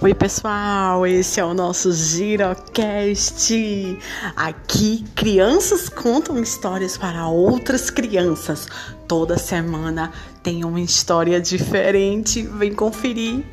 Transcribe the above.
Oi, pessoal, esse é o nosso Girocast. Aqui, crianças contam histórias para outras crianças. Toda semana tem uma história diferente. Vem conferir.